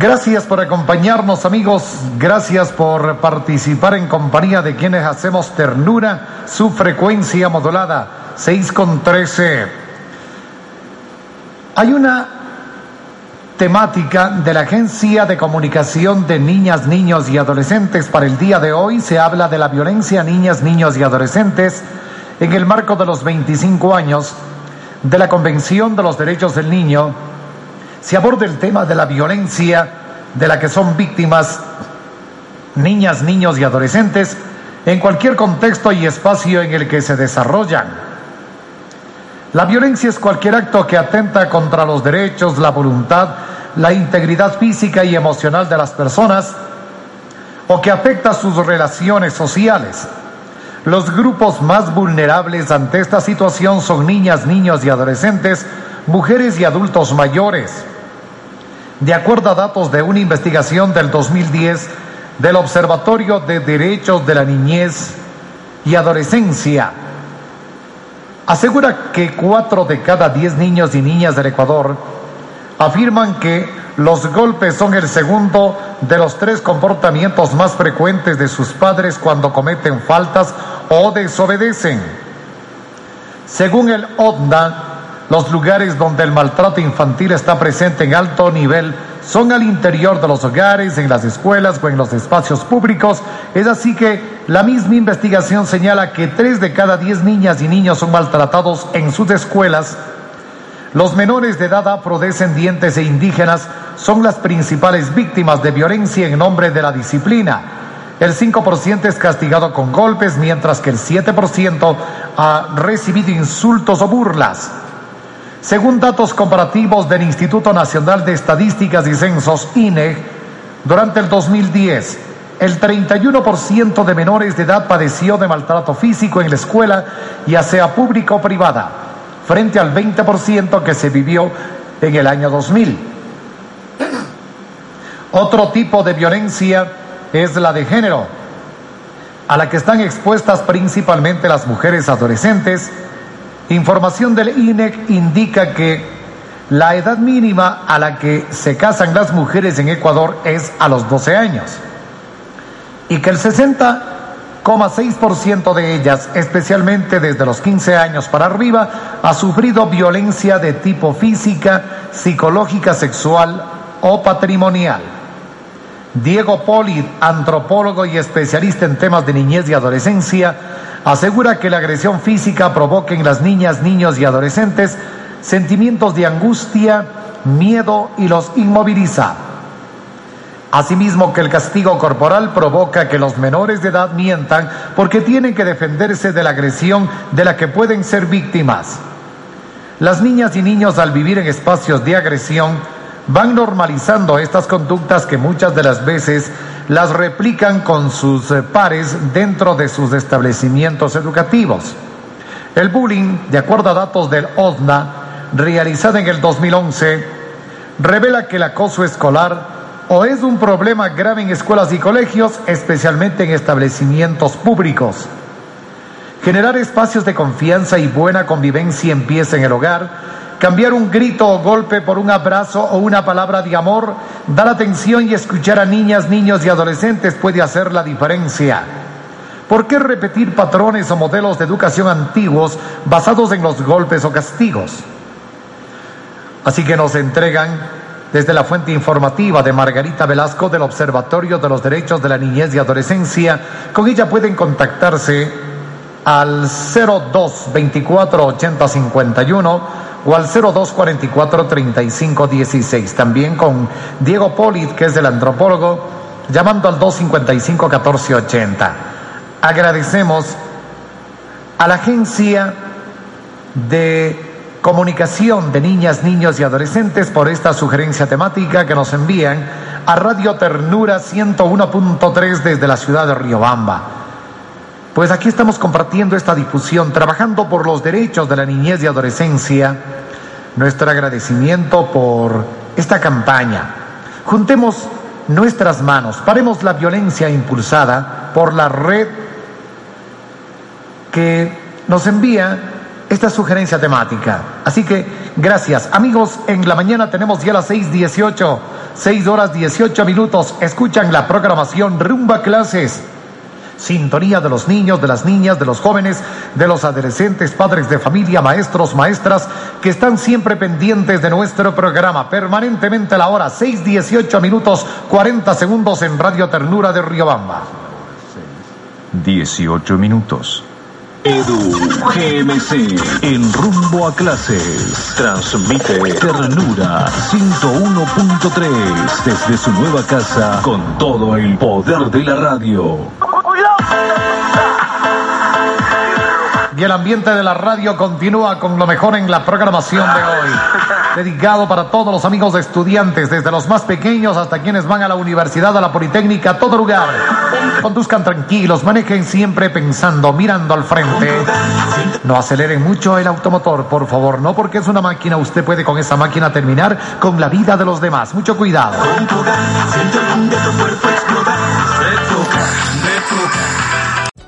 Gracias por acompañarnos amigos, gracias por participar en compañía de quienes hacemos ternura, su frecuencia modulada 6 con 13. Hay una temática de la Agencia de Comunicación de Niñas, Niños y Adolescentes para el día de hoy. Se habla de la violencia a niñas, niños y adolescentes en el marco de los 25 años de la Convención de los Derechos del Niño se aborda el tema de la violencia de la que son víctimas niñas, niños y adolescentes en cualquier contexto y espacio en el que se desarrollan. La violencia es cualquier acto que atenta contra los derechos, la voluntad, la integridad física y emocional de las personas o que afecta sus relaciones sociales. Los grupos más vulnerables ante esta situación son niñas, niños y adolescentes, mujeres y adultos mayores. De acuerdo a datos de una investigación del 2010 del Observatorio de Derechos de la Niñez y Adolescencia, asegura que cuatro de cada diez niños y niñas del Ecuador afirman que los golpes son el segundo de los tres comportamientos más frecuentes de sus padres cuando cometen faltas o desobedecen. Según el ODNA, los lugares donde el maltrato infantil está presente en alto nivel son al interior de los hogares, en las escuelas o en los espacios públicos. Es así que la misma investigación señala que tres de cada diez niñas y niños son maltratados en sus escuelas. Los menores de edad afrodescendientes e indígenas son las principales víctimas de violencia en nombre de la disciplina. El 5% es castigado con golpes, mientras que el 7% ha recibido insultos o burlas. Según datos comparativos del Instituto Nacional de Estadísticas y Censos, INE, durante el 2010, el 31% de menores de edad padeció de maltrato físico en la escuela, ya sea pública o privada, frente al 20% que se vivió en el año 2000. Otro tipo de violencia es la de género, a la que están expuestas principalmente las mujeres adolescentes, Información del INEC indica que la edad mínima a la que se casan las mujeres en Ecuador es a los 12 años y que el 60,6% de ellas, especialmente desde los 15 años para arriba, ha sufrido violencia de tipo física, psicológica, sexual o patrimonial. Diego Polit, antropólogo y especialista en temas de niñez y adolescencia, asegura que la agresión física provoca en las niñas, niños y adolescentes sentimientos de angustia, miedo y los inmoviliza. Asimismo que el castigo corporal provoca que los menores de edad mientan porque tienen que defenderse de la agresión de la que pueden ser víctimas. Las niñas y niños al vivir en espacios de agresión van normalizando estas conductas que muchas de las veces las replican con sus eh, pares dentro de sus establecimientos educativos. El bullying, de acuerdo a datos del OSNA, realizada en el 2011, revela que el acoso escolar o es un problema grave en escuelas y colegios, especialmente en establecimientos públicos. Generar espacios de confianza y buena convivencia empieza en el hogar Cambiar un grito o golpe por un abrazo o una palabra de amor, dar atención y escuchar a niñas, niños y adolescentes puede hacer la diferencia. ¿Por qué repetir patrones o modelos de educación antiguos basados en los golpes o castigos? Así que nos entregan desde la fuente informativa de Margarita Velasco del Observatorio de los Derechos de la Niñez y Adolescencia. Con ella pueden contactarse al 02 24 80 51 o al 0244-3516. También con Diego Polit, que es el antropólogo, llamando al 255-1480. Agradecemos a la Agencia de comunicación de niñas, niños y adolescentes por esta sugerencia temática que nos envían a Radio Ternura 101.3 desde la ciudad de Riobamba. Pues aquí estamos compartiendo esta difusión, trabajando por los derechos de la niñez y adolescencia. Nuestro agradecimiento por esta campaña. Juntemos nuestras manos, paremos la violencia impulsada por la red que nos envía esta sugerencia temática. Así que gracias. Amigos, en la mañana tenemos ya las 6.18, 6 horas 18 minutos. Escuchan la programación Rumba Clases. Sintonía de los niños, de las niñas, de los jóvenes, de los adolescentes, padres de familia, maestros, maestras, que están siempre pendientes de nuestro programa. Permanentemente a la hora, 6.18 minutos 40 segundos en Radio Ternura de Riobamba. 18 minutos. Edu GMC, en rumbo a clases, transmite Ternura 101.3 desde su nueva casa con todo el poder de la radio. Y el ambiente de la radio continúa con lo mejor en la programación de hoy. Dedicado para todos los amigos estudiantes, desde los más pequeños hasta quienes van a la universidad, a la politécnica, a todo lugar. Conduzcan tranquilos, manejen siempre pensando, mirando al frente. No aceleren mucho el automotor, por favor, no porque es una máquina, usted puede con esa máquina terminar con la vida de los demás. Mucho cuidado.